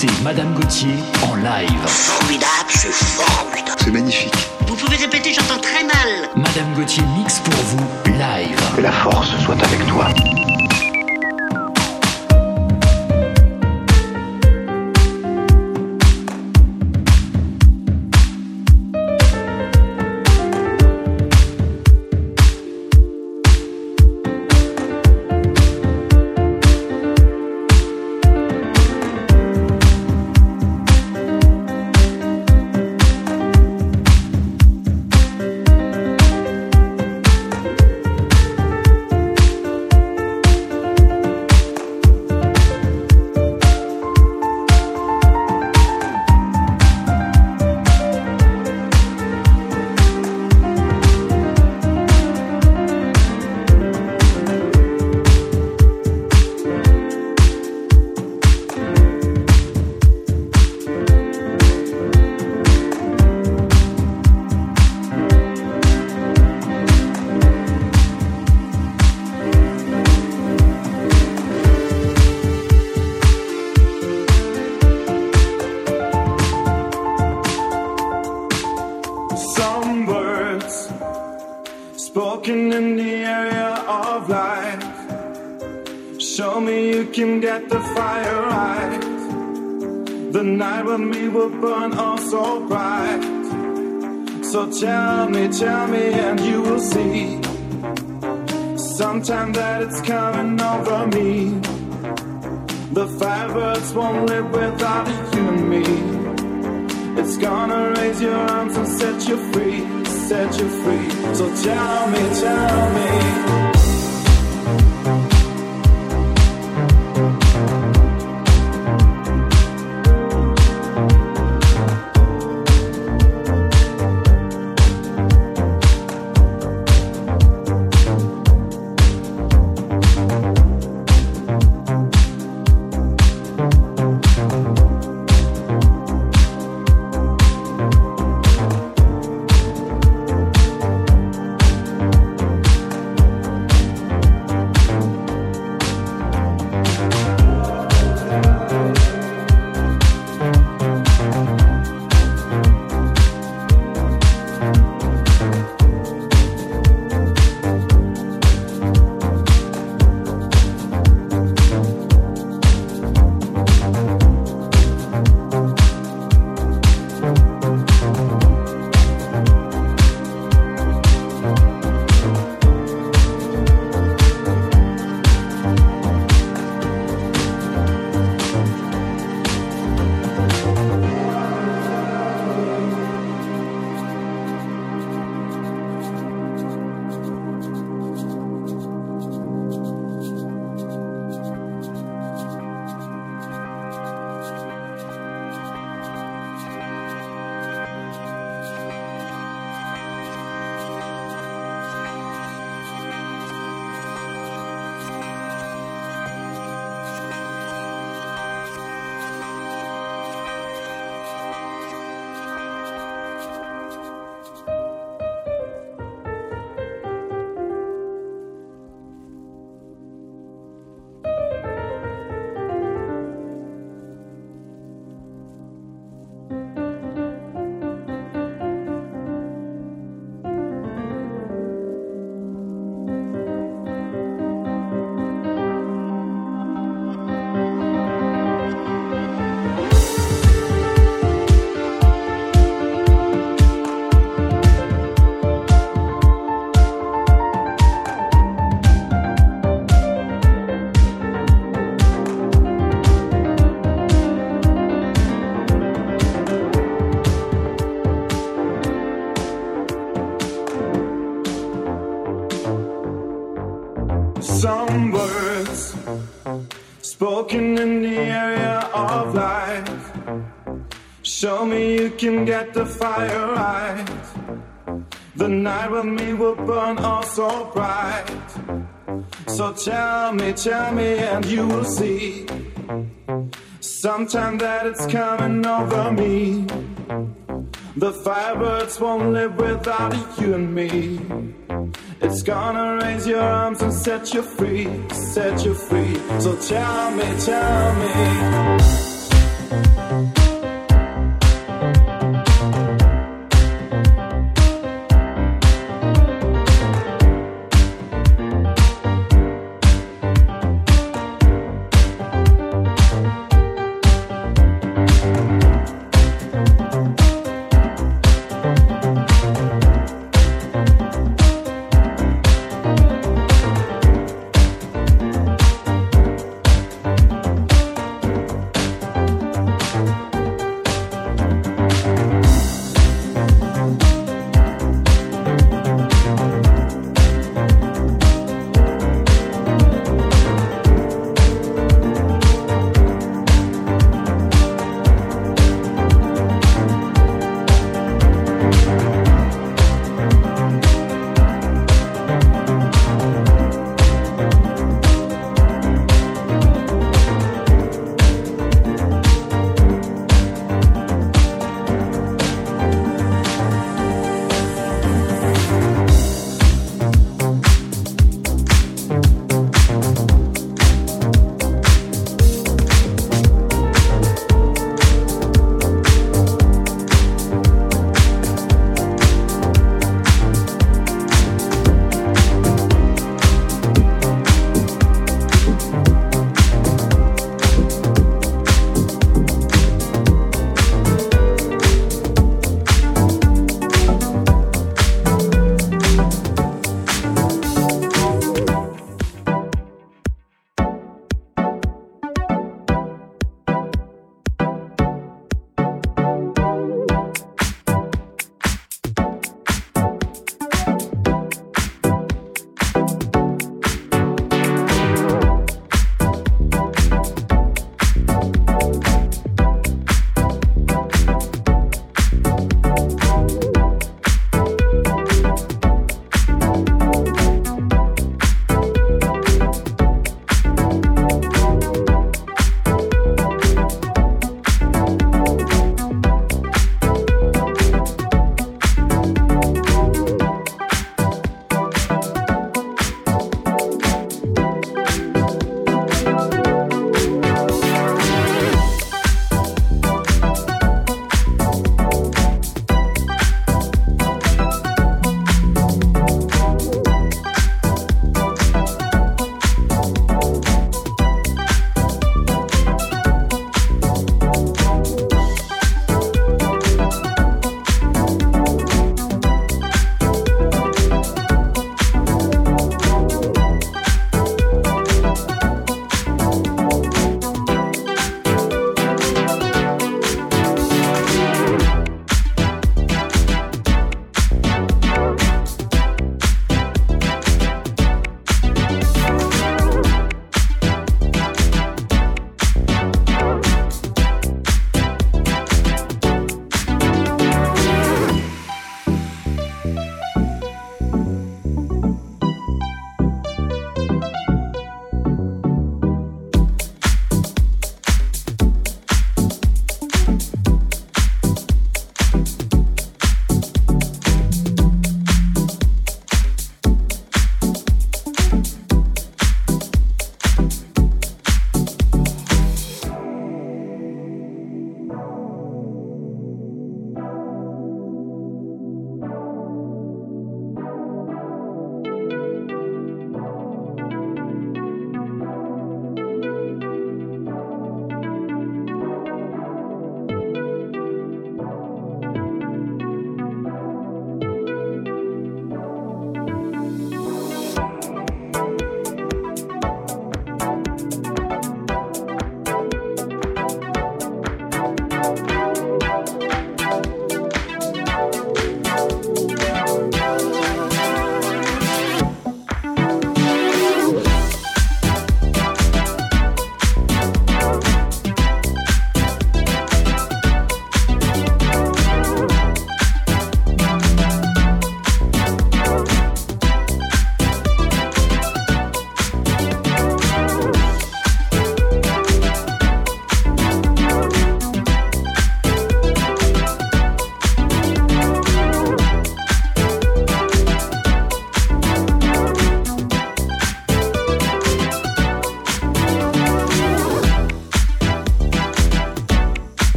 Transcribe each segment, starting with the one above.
Écoutez Madame Gauthier en live. Formidable, c'est formidable. C'est magnifique. Vous pouvez répéter, j'entends très mal. Madame Gauthier mix pour vous live. Que la force soit avec toi. So tell me, tell me, and you will see. Sometime that it's coming over me. The firebirds won't live without you and me. It's gonna raise your arms and set you free, set you free. So tell me, tell me. Can get the fire right. The night with me will burn oh so bright. So tell me, tell me, and you will see. Sometime that it's coming over me. The firebirds won't live without you and me. It's gonna raise your arms and set you free, set you free. So tell me, tell me.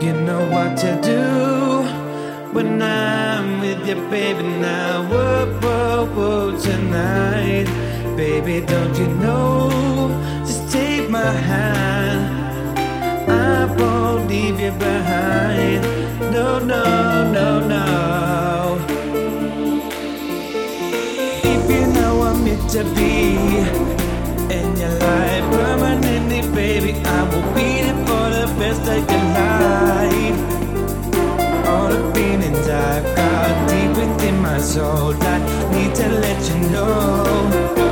You know what to do when I'm with you, baby. Now, whoa, whoa, whoa, tonight, baby, don't you know? Just take my hand. I won't leave you behind. No, no, no, no. If you know I'm meant to be in your life permanently, baby, I will be there for the best I can. Have. soul. I need to let you know.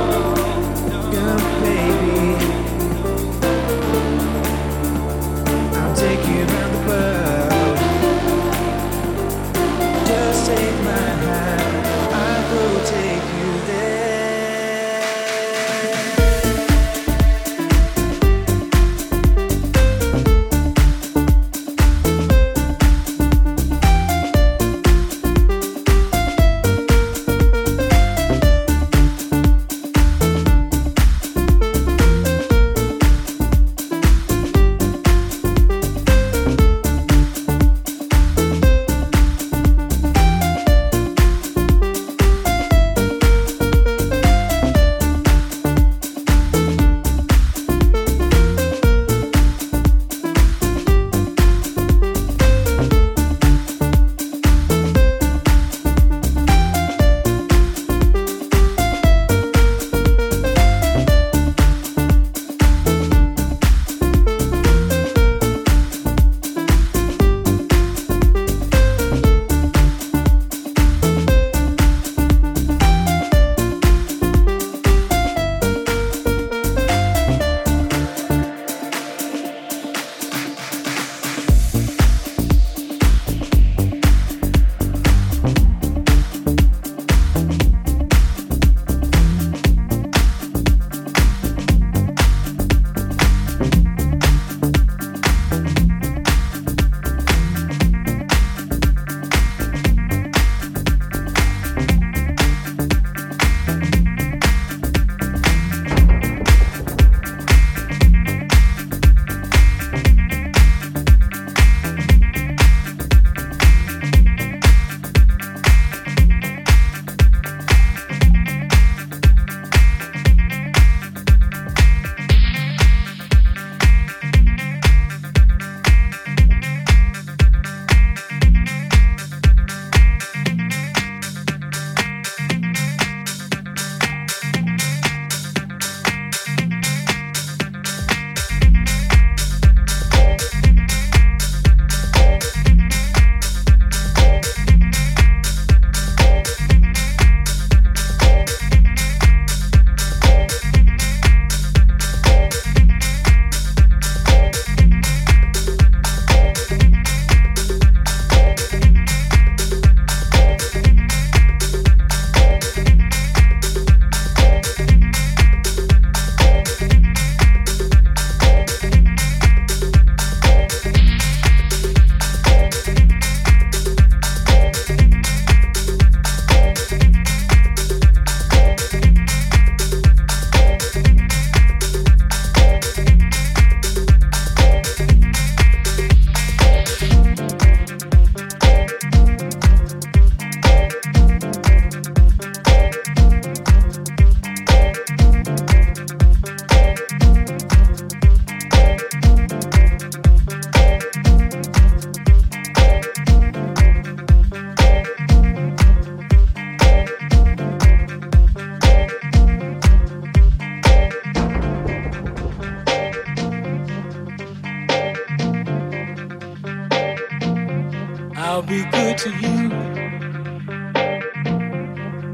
Be good to you.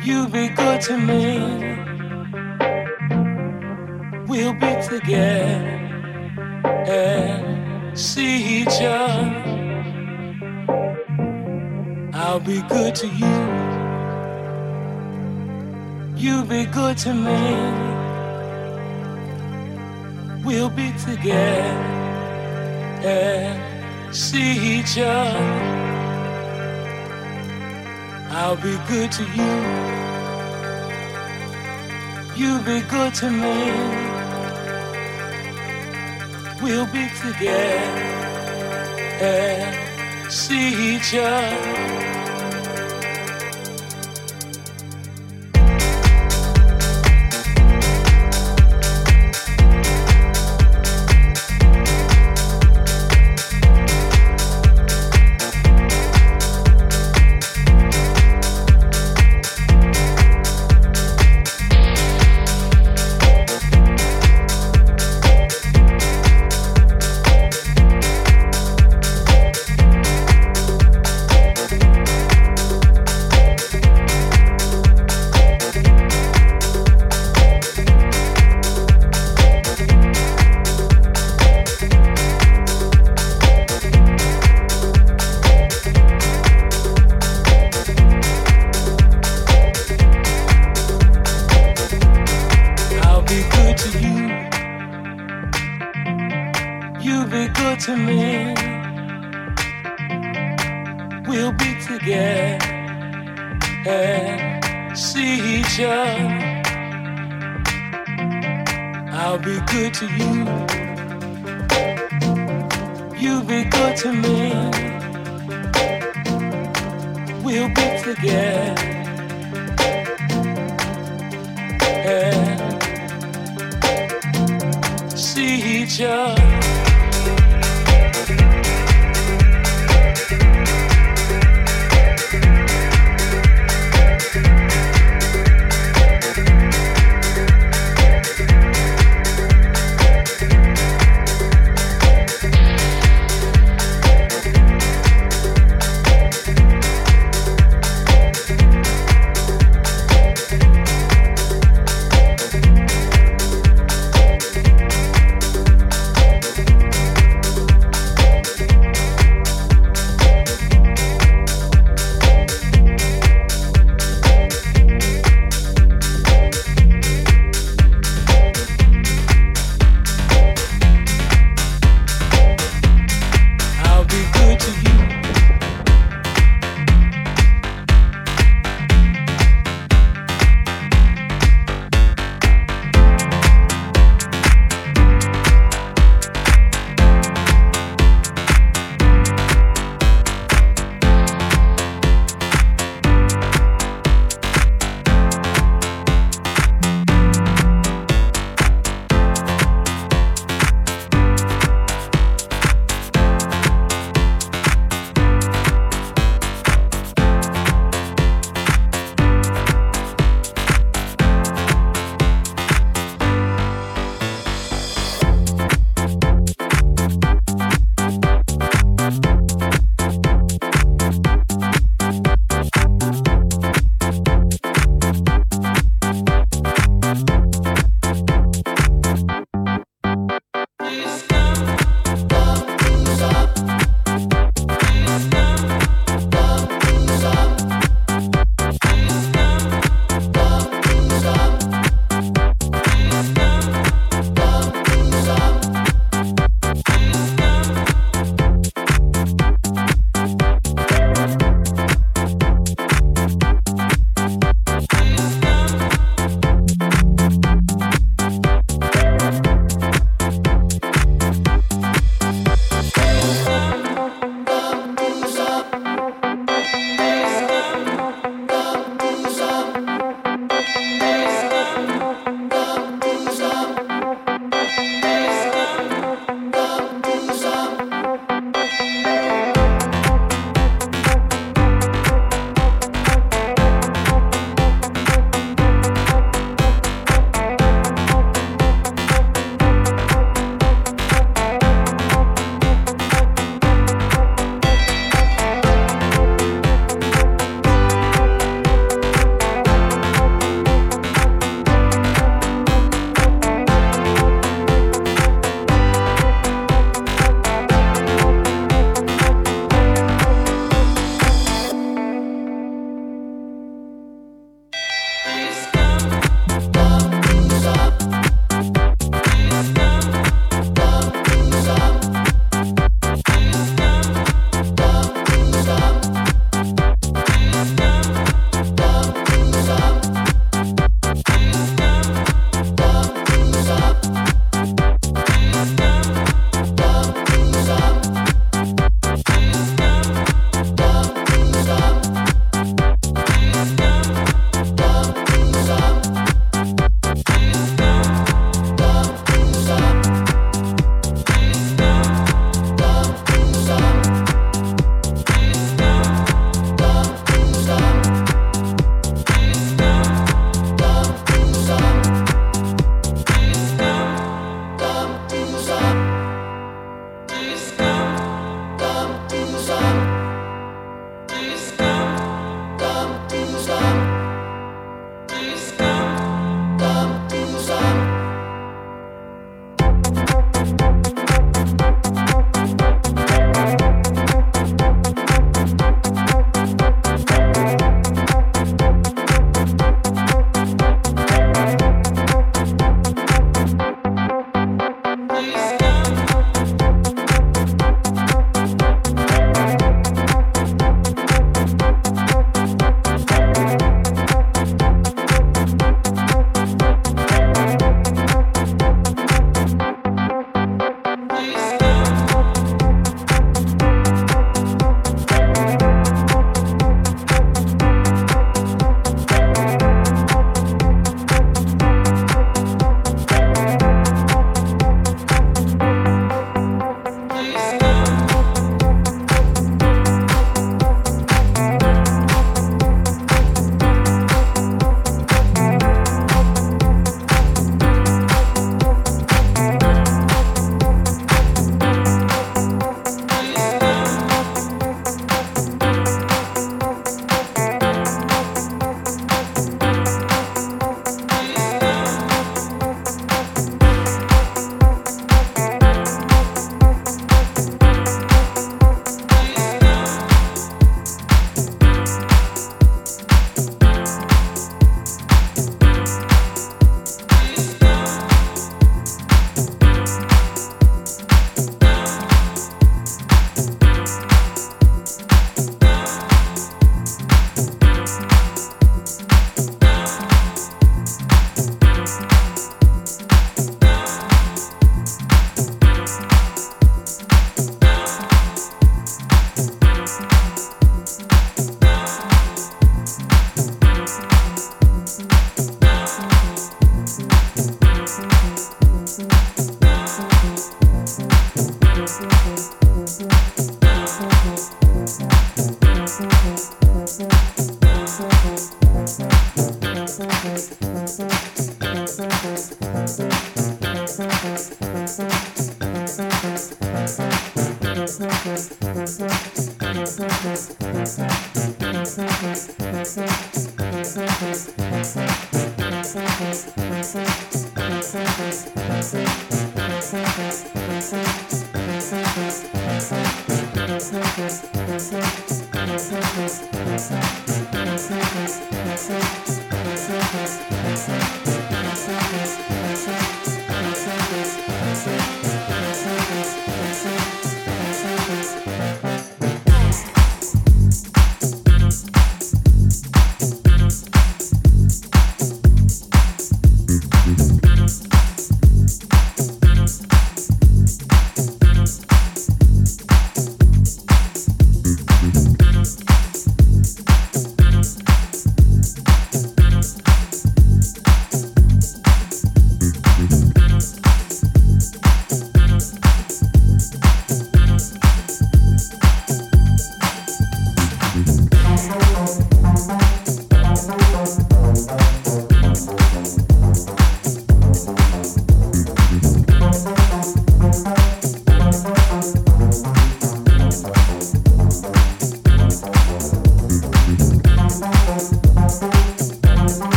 You be good to me. We'll be together and see each other. I'll be good to you. You be good to me. We'll be together and see each other. I'll be good to you. You be good to me. We'll be together and see each other. You be good to me. We'll be together. And see each other.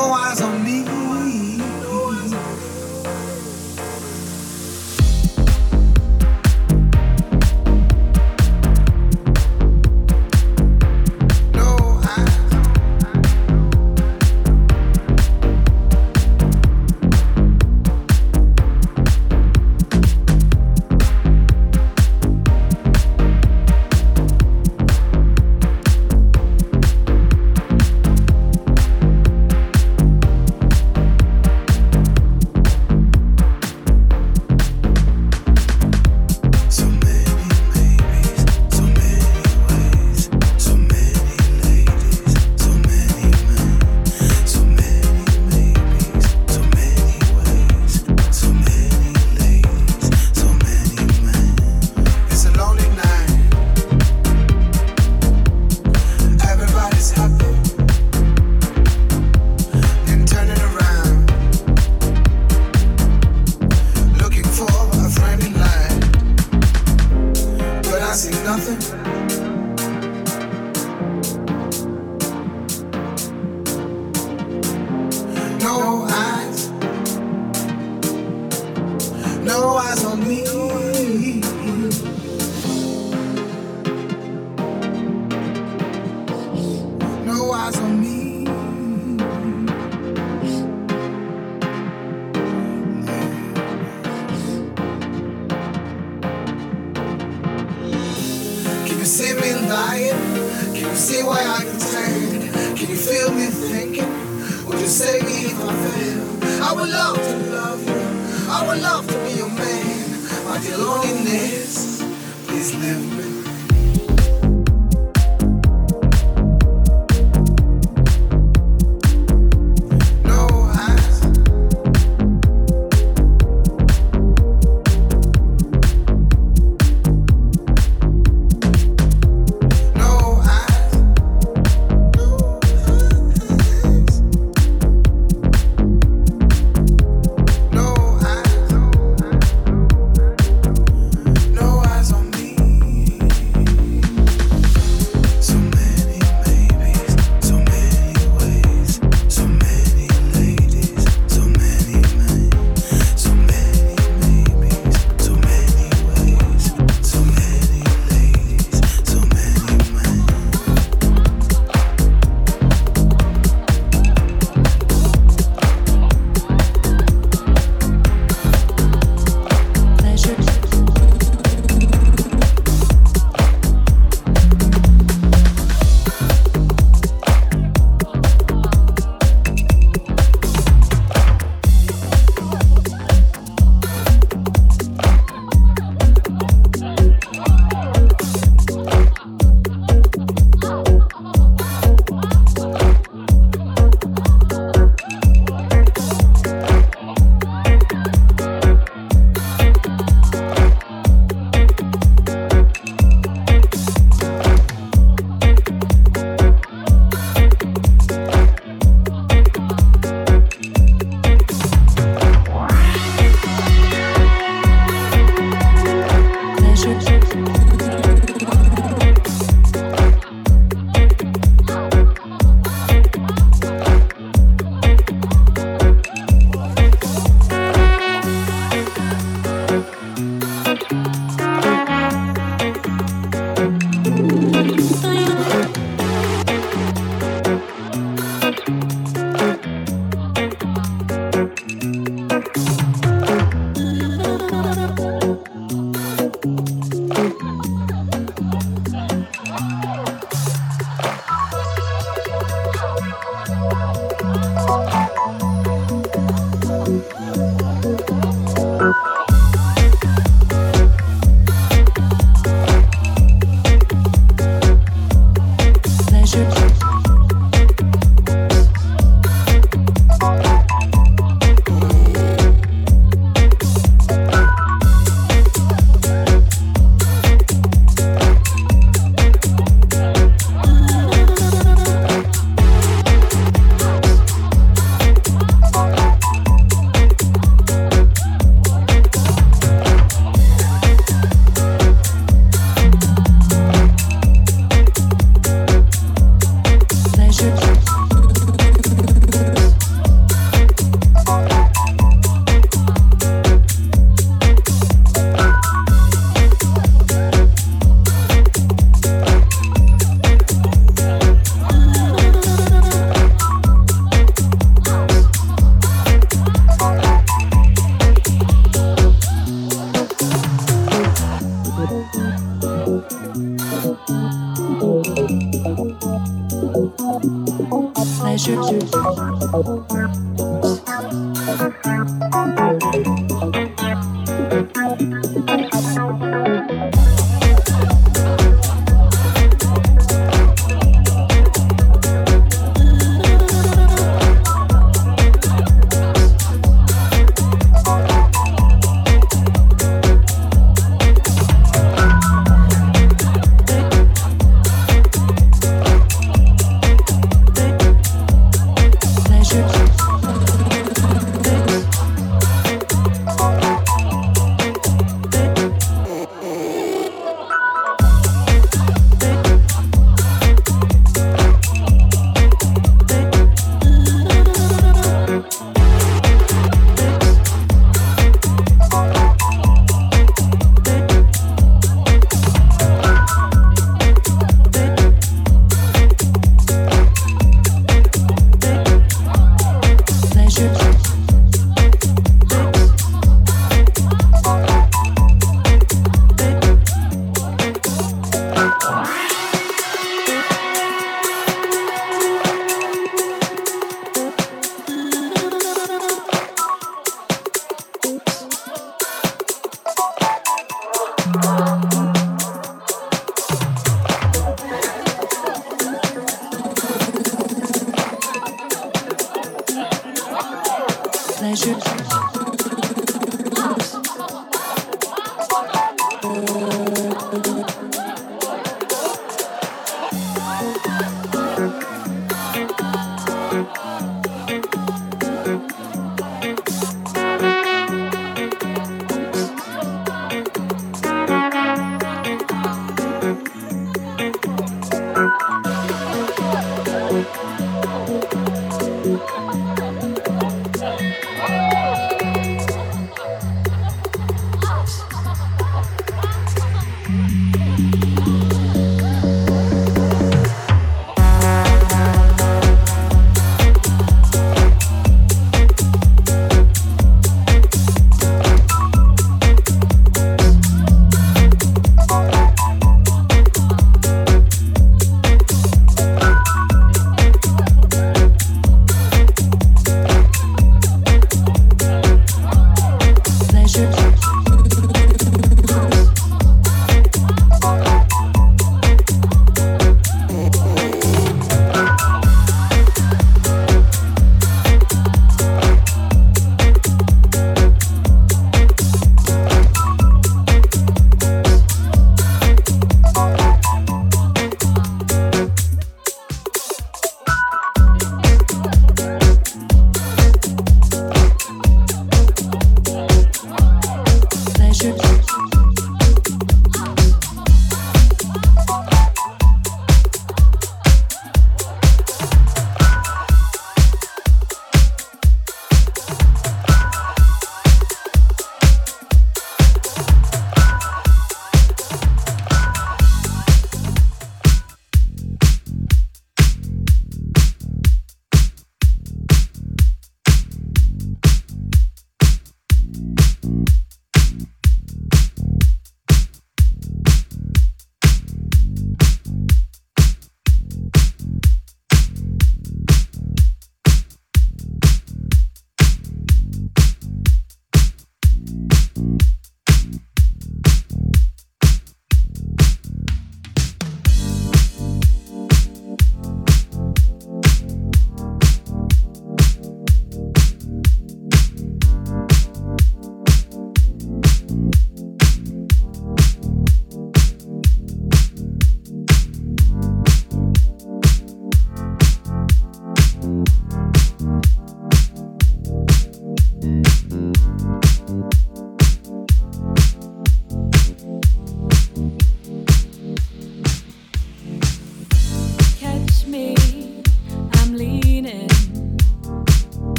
No eyes on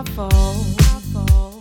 My fall,